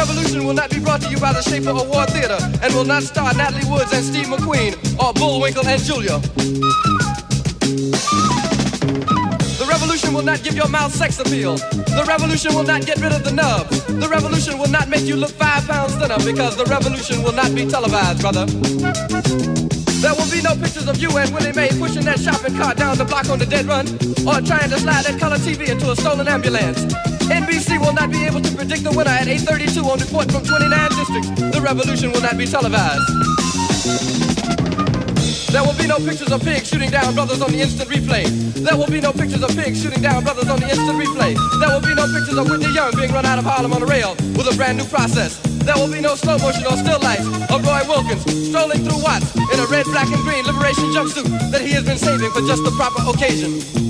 The revolution will not be brought to you by the Schaefer Award Theater and will not star Natalie Woods and Steve McQueen or Bullwinkle and Julia. The revolution will not give your mouth sex appeal. The revolution will not get rid of the nub. The revolution will not make you look five pounds thinner because the revolution will not be televised, brother. There will be no pictures of you and Willie Mae pushing that shopping cart down the block on the dead run or trying to slide that color TV into a stolen ambulance. NBC will not be able to predict the winner at 8.32 on report from 29 districts. The revolution will not be televised. There will be no pictures of pigs shooting down brothers on the instant replay. There will be no pictures of pigs shooting down brothers on the instant replay. There will be no pictures of Whitney Young being run out of Harlem on a rail with a brand new process. There will be no slow motion or still life of Roy Wilkins strolling through Watts in a red, black, and green liberation jumpsuit that he has been saving for just the proper occasion.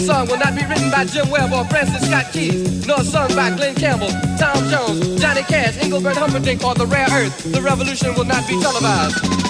Song will not be written by Jim Webb or Francis Scott Keys, nor sung by Glen Campbell, Tom Jones, Johnny Cash, Engelbert Humperdinck, or The Rare Earth. The revolution will not be televised.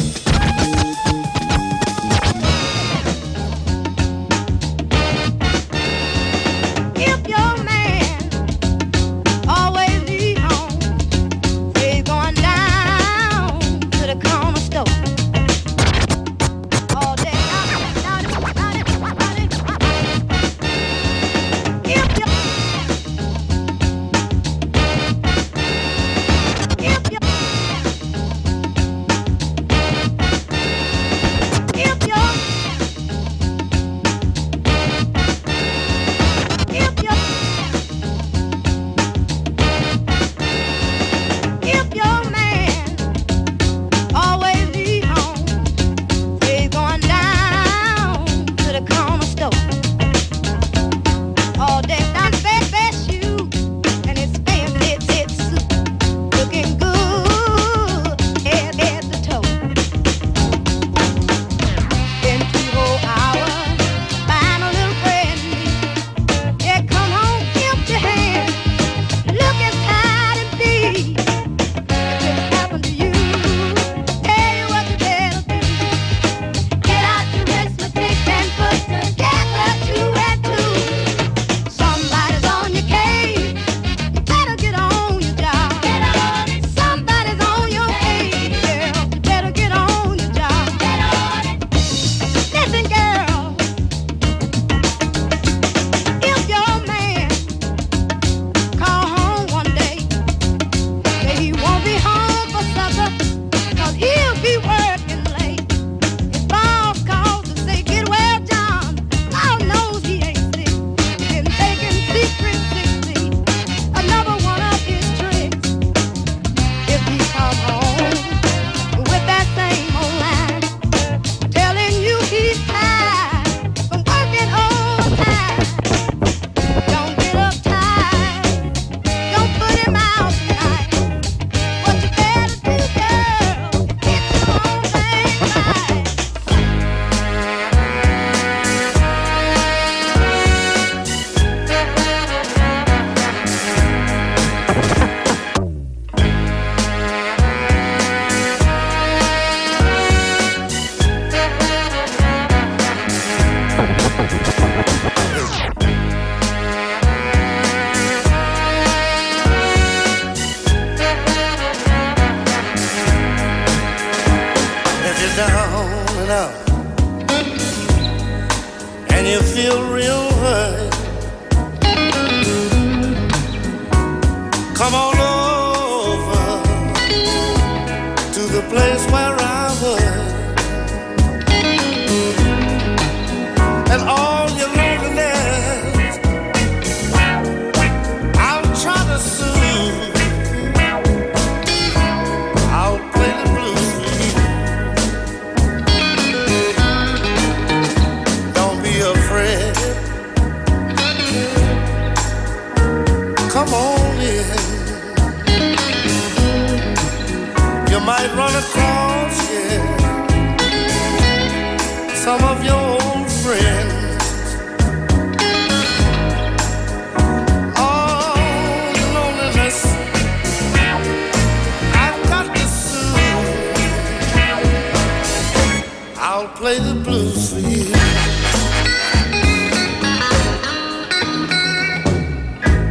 I'll play the blues for you.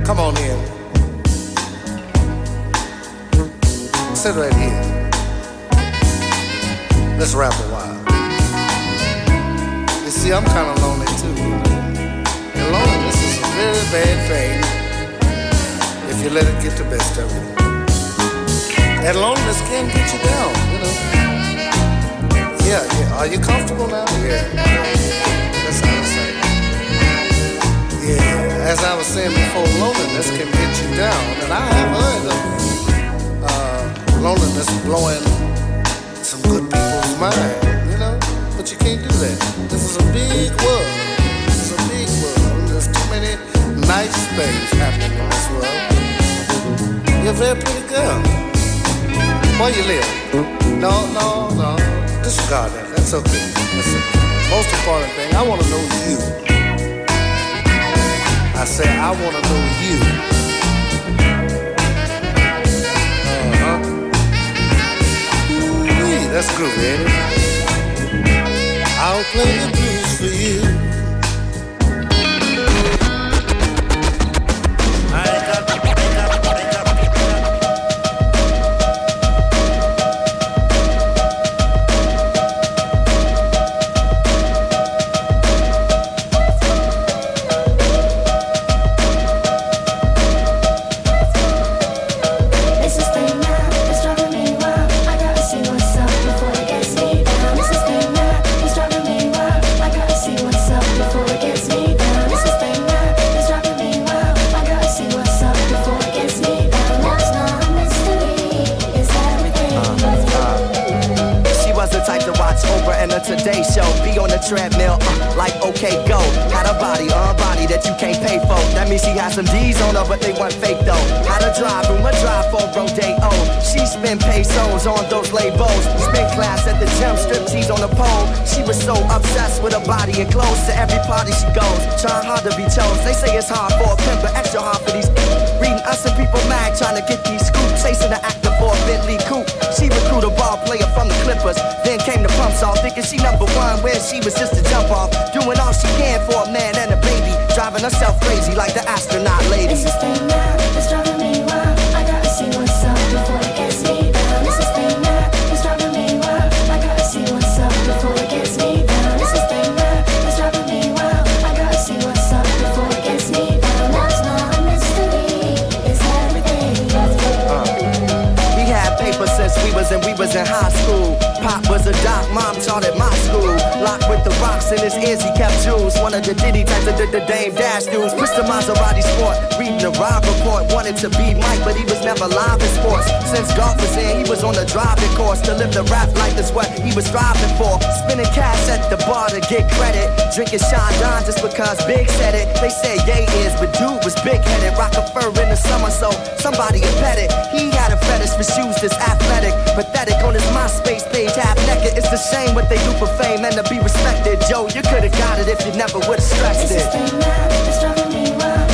Come on in. Sit right here. Let's rap a while. You see, I'm kind of lonely too. And loneliness is a very bad thing if you let it get the best of you. And loneliness can get you down, you know. Yeah, yeah. Are you comfortable now? Yeah. That's how I say. Yeah. As I was saying before, loneliness can get you down, and I have heard of uh, loneliness blowing some good people's mind, you know. But you can't do that. This is a big world. This is a big world. There's too many nice things happening in this world. You're a very pretty girl. Where you live? No, no, no. Disregard that. That's okay. Listen, most important thing, I want to know you. I say I want to know you. Uh-huh. Ooh-wee, that's groovy, ain't it? I'll play the blues for you. The Diddy types of the, the Dame Dash dudes. The Maserati sport, reading the ride report. Wanted to be Mike, but he was never live in sports. Since golf was in, he was on the driving course. To live the rap life is what he was striving for. Spinning cash at the bar to get credit. Drinking Sean Don just because Big said it. They said Ye is, but dude was big headed. Rock a fur in the summer, so somebody had pet it. He had a fetish for shoes that's athletic. Pathetic on his MySpace page, half naked. It's a shame what they do for fame and to be respected. Yo, you could've got it if you never would've stressed This is it.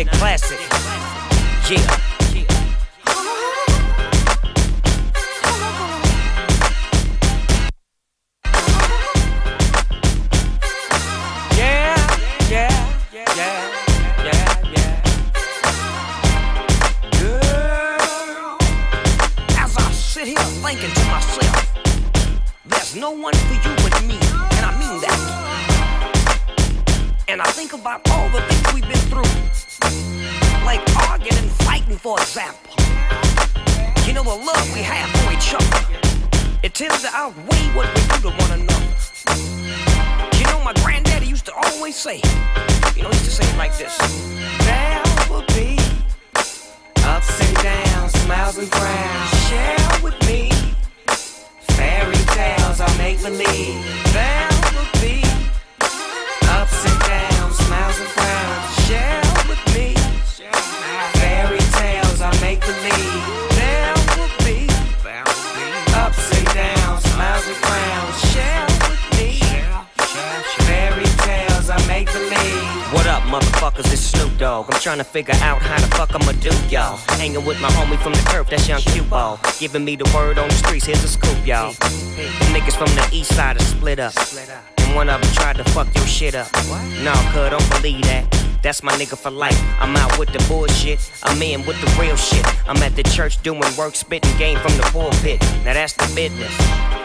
I sit here thinking to myself, there's no one for you but me, and I mean that. And I think about all the things we've been through, like arguing and fighting, for example. You know the love we have for each other, it tends to outweigh what we do to one another. You know, my granddaddy used to always say, you know, he used to say it like this. There will be ups and downs, smiles and frowns. Share with me fairy tales I make believe. There will be ups and downs, smiles and frowns. Share with me What up, motherfuckers? It's Snoop Dogg. I'm trying to figure out how the fuck I'ma do, y'all. Hanging with my homie from the curb, that's young Q-Ball. Giving me the word on the streets, here's a scoop, y'all. Niggas from the east side are split up. And one of them tried to fuck your shit up. Nah, cuz, don't believe that. That's my nigga for life. I'm out with the bullshit. I'm in with the real shit. I'm at the church doing work, spitting game from the pulpit. Now that's the business.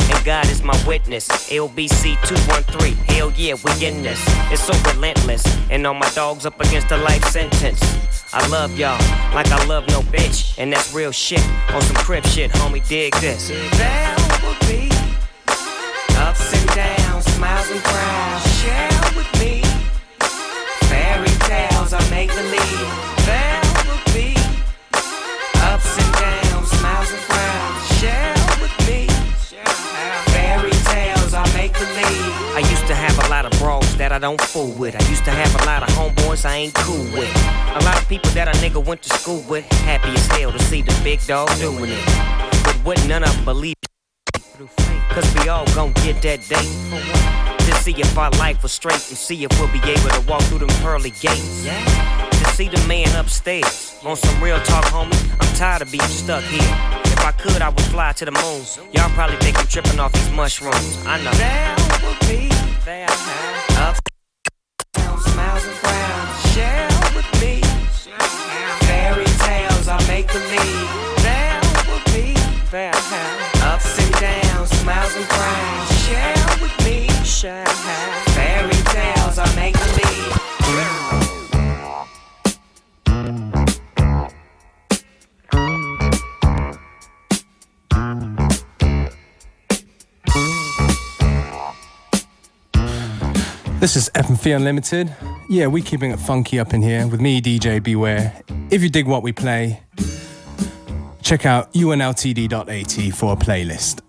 And God is my witness. LBC 213. Hell yeah, we in this. It's so relentless. And all my dogs up against a life sentence. I love y'all like I love no bitch. And that's real shit. On some crip shit, homie, dig this. Be ain't cool with. A lot of people that a nigga went to school with. Happy as hell to see the big dog doing it. But what none of them believe. Cause we all gon' get that date. For? To see if our life was straight and see if we'll be able to walk through them pearly gates. Yeah. To see the man upstairs. On some real talk, homie. I'm tired of being stuck here. If I could, I would fly to the moon. Y'all probably think I'm tripping off these mushrooms. I know. There will be there ups, fairy tales I make. This is FM4 Unlimited. Yeah, we're keeping it funky up in here with me, DJ Beware. If you dig what we play, check out unltd.at for a playlist.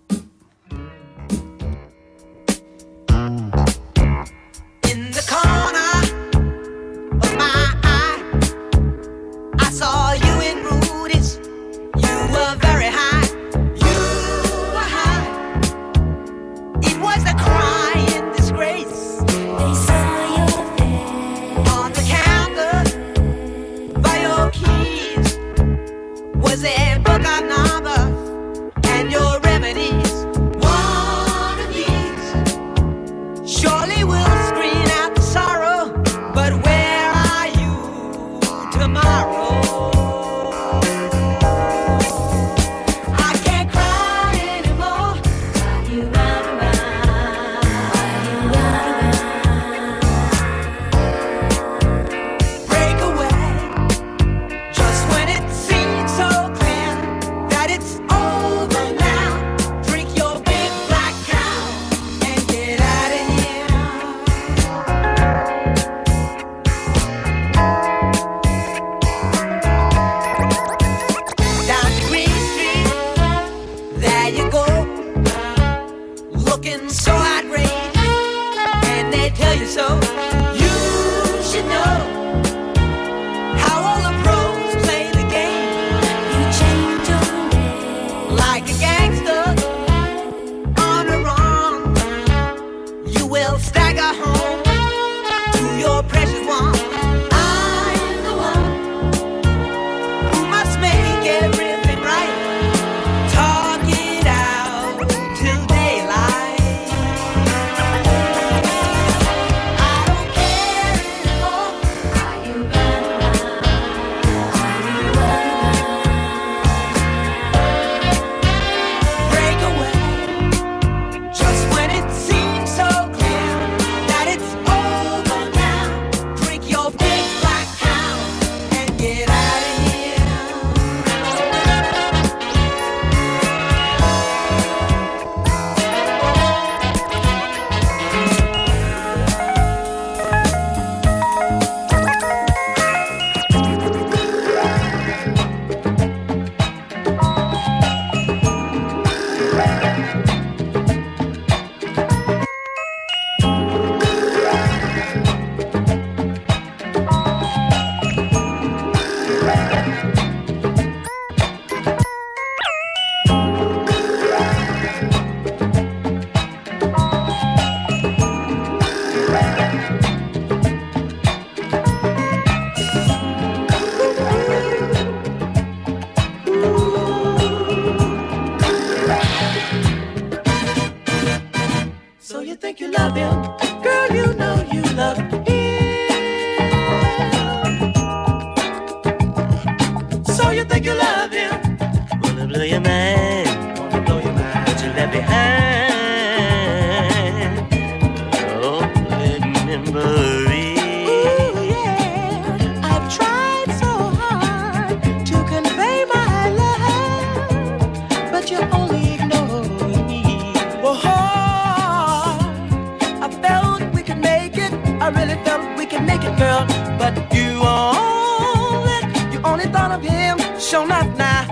shall not now.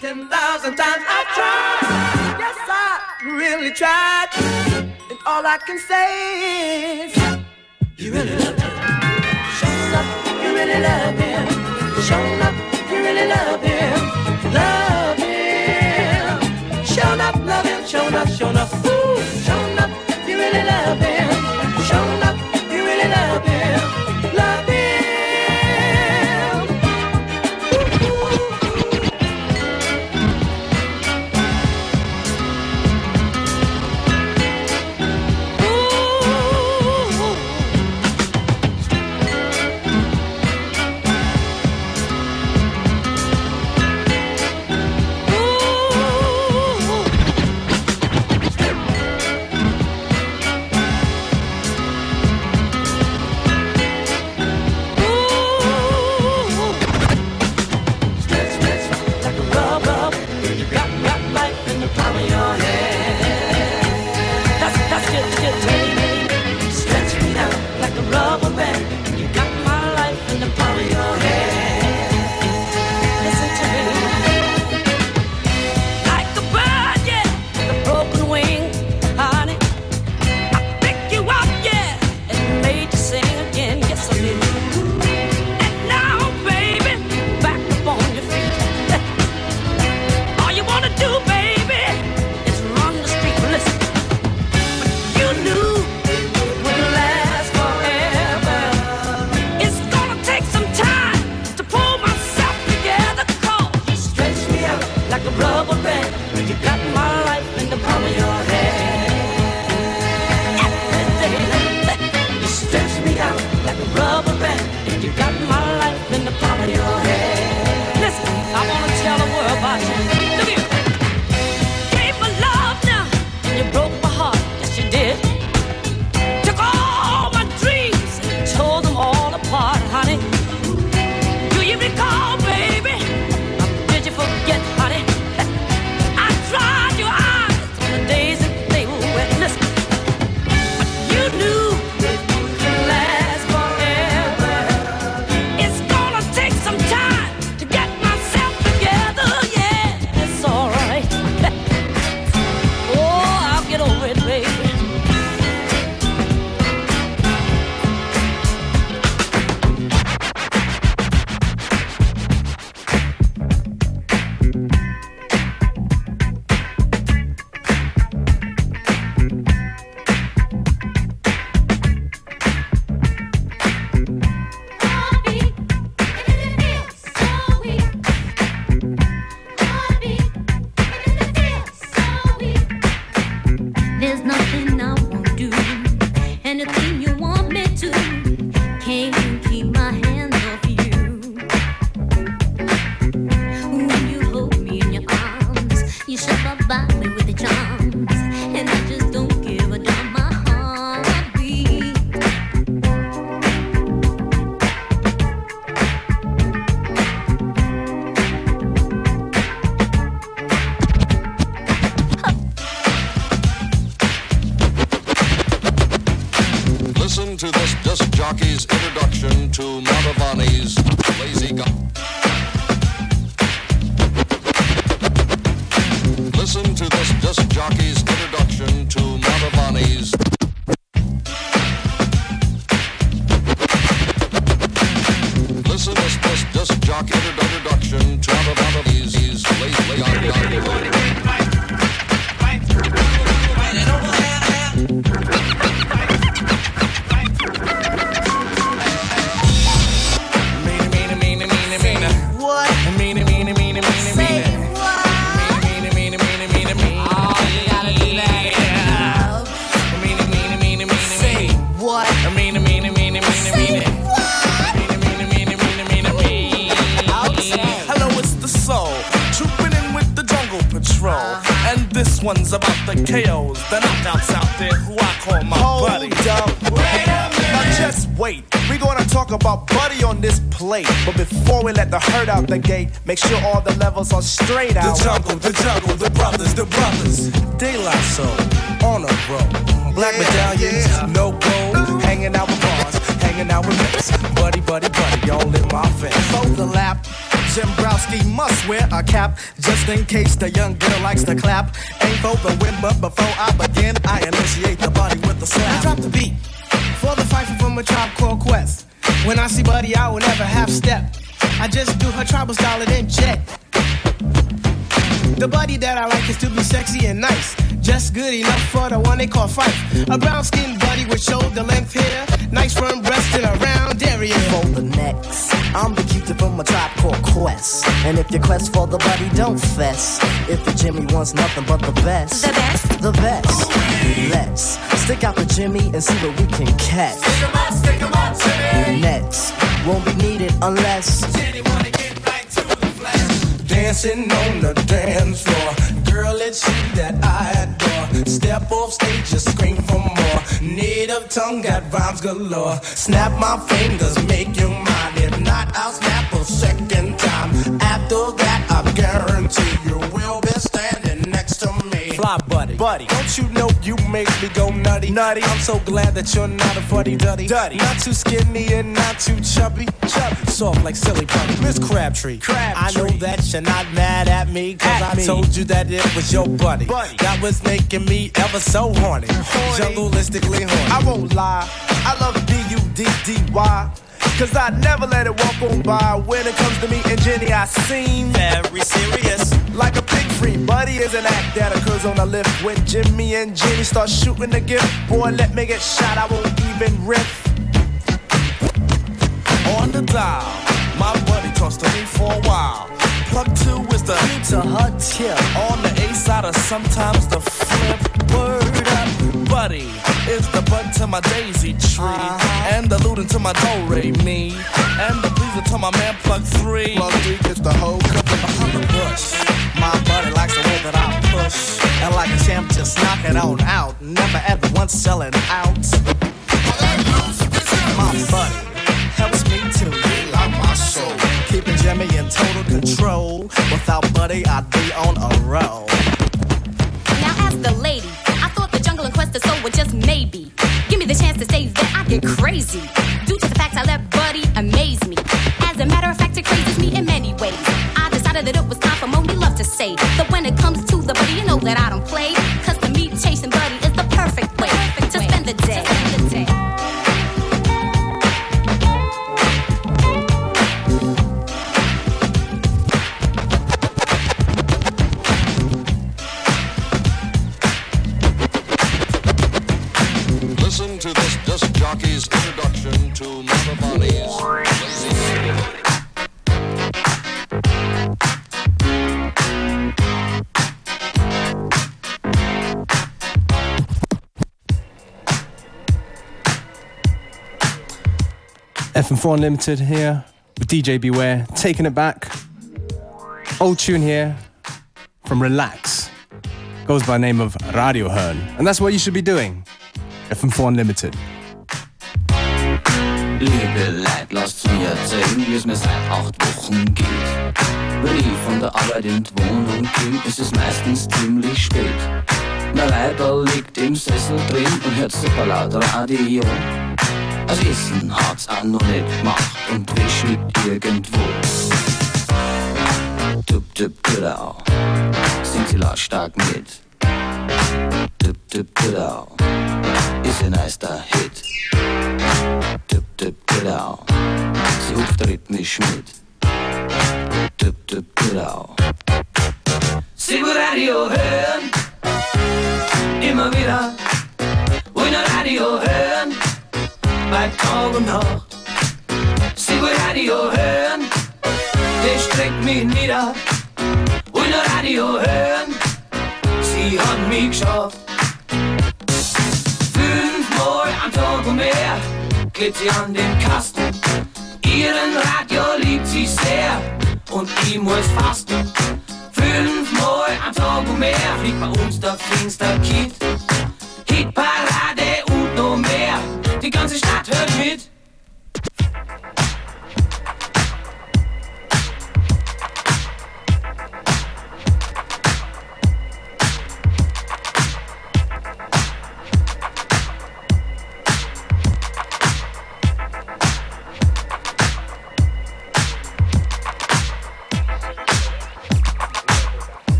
Ten thousand times I've tried. Yes, I really tried. And all I can say is, you really love me. Show up, you really love him. Show up, you really love him. Love him. Show up, love him. Show up, show up. We gonna talk about Buddy on this plate. But before we let the herd out the gate, make sure all the levels are straight out. The jungle, the jungle, the brothers, the brothers. La Soul, on a roll. Black medallions, no gold. Hanging out with bars, hanging out with mates. Buddy, buddy, buddy, all in my face. Fold the lap. Jimbrowski must wear a cap just in case the young girl likes to clap. Ain't for the win, but before I begin, I initiate the body with the slap. I drop the beat for the a tribe called Quest. When I see Buddy, I will never half step. I just do her tribal style and then check. The buddy that I like is to be sexy and nice. Just good enough for the one they call fight. A brown skinned buddy with shoulder length hair. Nice firm breast and a round area. For the next, I'm the cutie from a tribe called Quest. And if your quest for the buddy, don't fess. If the Jimmy wants nothing but the best, The best? the best. Let's stick out the Jimmy and see what we can catch. Next, won't be needed unless. Dancing on the dance floor. Girl, it's you that I adore. Step off stage, just scream for more. Native tongue got rhymes galore. Snap my fingers, make you mine. If not, I'll snap a second time. After that, I guarantee you will be standing me. Fly buddy, buddy. Don't you know you make me go nutty? Nutty. I'm so glad that you're not a fuddy duddy. Duddy. Not too skinny and not too chubby. Chubby. Soft like silly putty. Miss Crabtree. Crabtree. I know that you're not mad at me, cause I told you that it was your buddy. buddy. That was making me ever so horny. Jungleistically horny. I won't lie, I love B-U-D-D-Y. Cause I never let it walk on by. When it comes to me and Jenny, I seem very serious. Like a pig free buddy is an act that occurs on the lift. When Jimmy and Jenny start shooting the gift, boy, let me get shot, I won't even riff. On the dial, my buddy talks to me for a while. Plug two is the to her tip. On the A side or sometimes the flip. Word buddy is the bud to my daisy tree, uh-huh. and the lute to my do re mi, and the pleaser to my man plug three. Plug three gets the whole couple behind the bush. My buddy likes the way that I push, And like a champ, just knock it on out. Never ever once selling out. My buddy helps me to Lock my soul. keeping Jimmy in total control. Without Buddy, I'd be on a roll. Crazy. FM4 Unlimited here with DJ Beware, taking it back. Old tune here from Relax. Goes by name of Radio Hern. And that's what you should be doing. FM4 Unlimited. Liebe Leid, lasst mir erzählen, wie es mir seit acht Wochen geht. Von der Arbeit in ist meistens ziemlich spät. Mein liegt im Sessel drin und hört super laut Radio. Das Essen hat's auch noch nicht gemacht und wischelt irgendwo. Tup, tup, tudau, singt sie lautstark mit. Tup, tup, tudau, ist ein nicer Hit. Tup, tup, tudau, sie hupft rhythmisch mit. Tup, tup, tudau. Sie Radio hören, immer wieder. Nur Radio hören, Arbeit, Tag und Nacht. Sie will Radio hören, der streckt mich nieder. Will nur Radio hören, sie hat mich geschafft. Fünfmal am Tag und mehr klebt sie an den Kasten. Ihren Radio liebt sie sehr und ich muss fasten. Fünfmal am Tag und mehr fliegt bei uns der Finsterkind.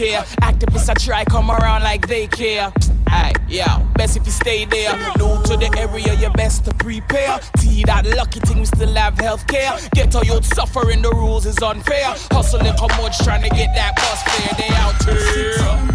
daycare. Activists I try come around like they care. Aye, yeah, best if you stay there. New to the area, you best to prepare. T that lucky thing, we still have healthcare. Get all youth suffering, the rules is unfair. Hustling, come much trying to get that bus fare. They out here.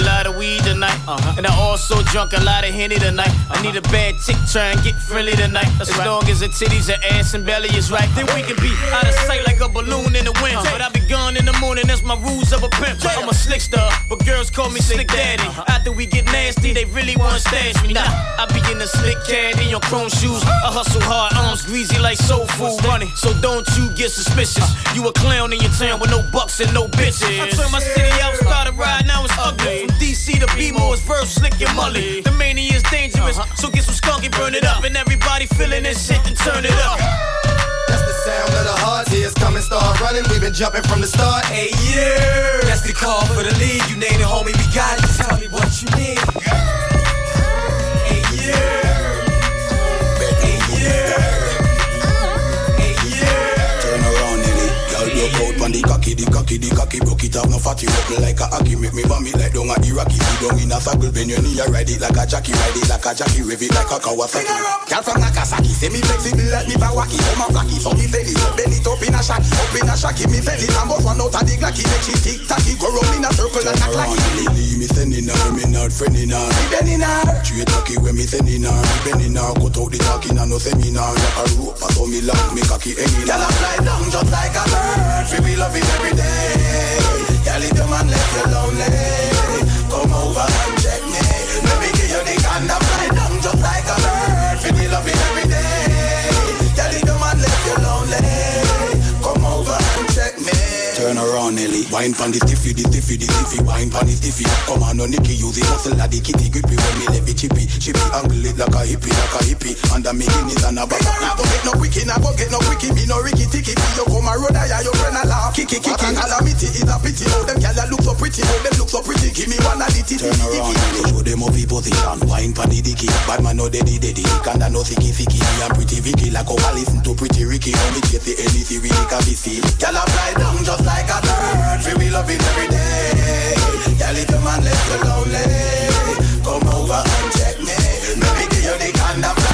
A lot of weed tonight, uh-huh. and I also drunk a lot of henny tonight. I need a bad chick, try and get friendly tonight. as long as the titties, her ass, and belly is right, then we can be out of sight like a balloon in the wind. But I be gone in the morning, that's my rules of a pimp. I'm a slick star, but girls call me Slick Daddy. Uh-huh. After we get nasty, they really wanna stash me. Nah, I be in the slick caddy on chrome shoes. I hustle hard, arms greasy like soul food money. So don't you get suspicious. Uh. You a clown in your town with no bucks and no bitches. I turned my city out, started riding, now it's ugly. From DC to B-more, it's verse slick and mully. The mania is dangerous, uh-huh. so get some skunk and burn it up. And everybody feeling this shit and turn it up. Sound of the hard tears coming, start running. We've been jumping from the start. Hey, yeah. That's the call for the lead. You name it, homie, we got it. Just tell me what you need. Hey, yeah. Broke out the cocky, the cocky, the cocky. Broke it off, no fatty, rock like a hockey. Make me vomit like down a Iraqi. Sit down in a circle, bend your knee, I ride it like a jockey. Ride it like a jockey, rev it like a Kawasaki. Girl from Nagasaki, say me flexible like me Bawaki. Come and flaky, so me belly, so bend it up in a shacky. Up in a shacky, me belly. And both one out of the glacky. Make she tick tacky, go round in a circle and act like it. Me sending her, me not friending her. Me bending her. Straight tacky when me sending her. Me bending her, cut out the talking and no seminar. Like a rope, so me long, me cocky hanging. Girl, I fly down just like a bird. Feel we love it every day. If the man left you lonely, come over and check me. Let me give you the kind of around, Nelly. Wine pan the stiffy, the stiffy, the stiffy. Wine pan the stiffy. Come on, no Nicky, use the muscle like the kitty grippy. When me left it chippy, chippy angle it like a hippie, like a hippie. Under me guineas and a bag. Now go get no quickie, now go get no quickie. Me no ricky ticky. You come a road, I your friend a laugh. Kiki, kiki. Calamity is a pity. Oh, them gyal a look so pretty. Oh, them look so pretty. Give me one a litty. Turn around, Nelly. Show them up in position. Wine pan the dicky. Bad man no daddy daddy. Kanda no sicky sicky. Me and pretty Vicky like how I listen to pretty Ricky. On me chase the anything can be seen. Girl, I fly down just like a bird. Feel we love it every day. If the man left you lonely, eh? come over and check me. Let me give you the kind of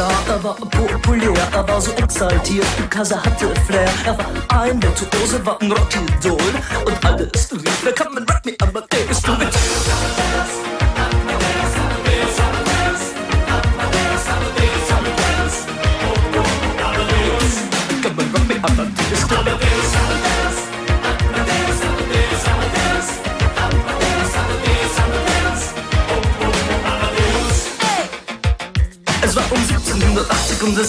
Superstar, er war populär, er war so exaltiert, because er hatte Flair. Er war ein Virtuose, war ein Rockidol. Und alles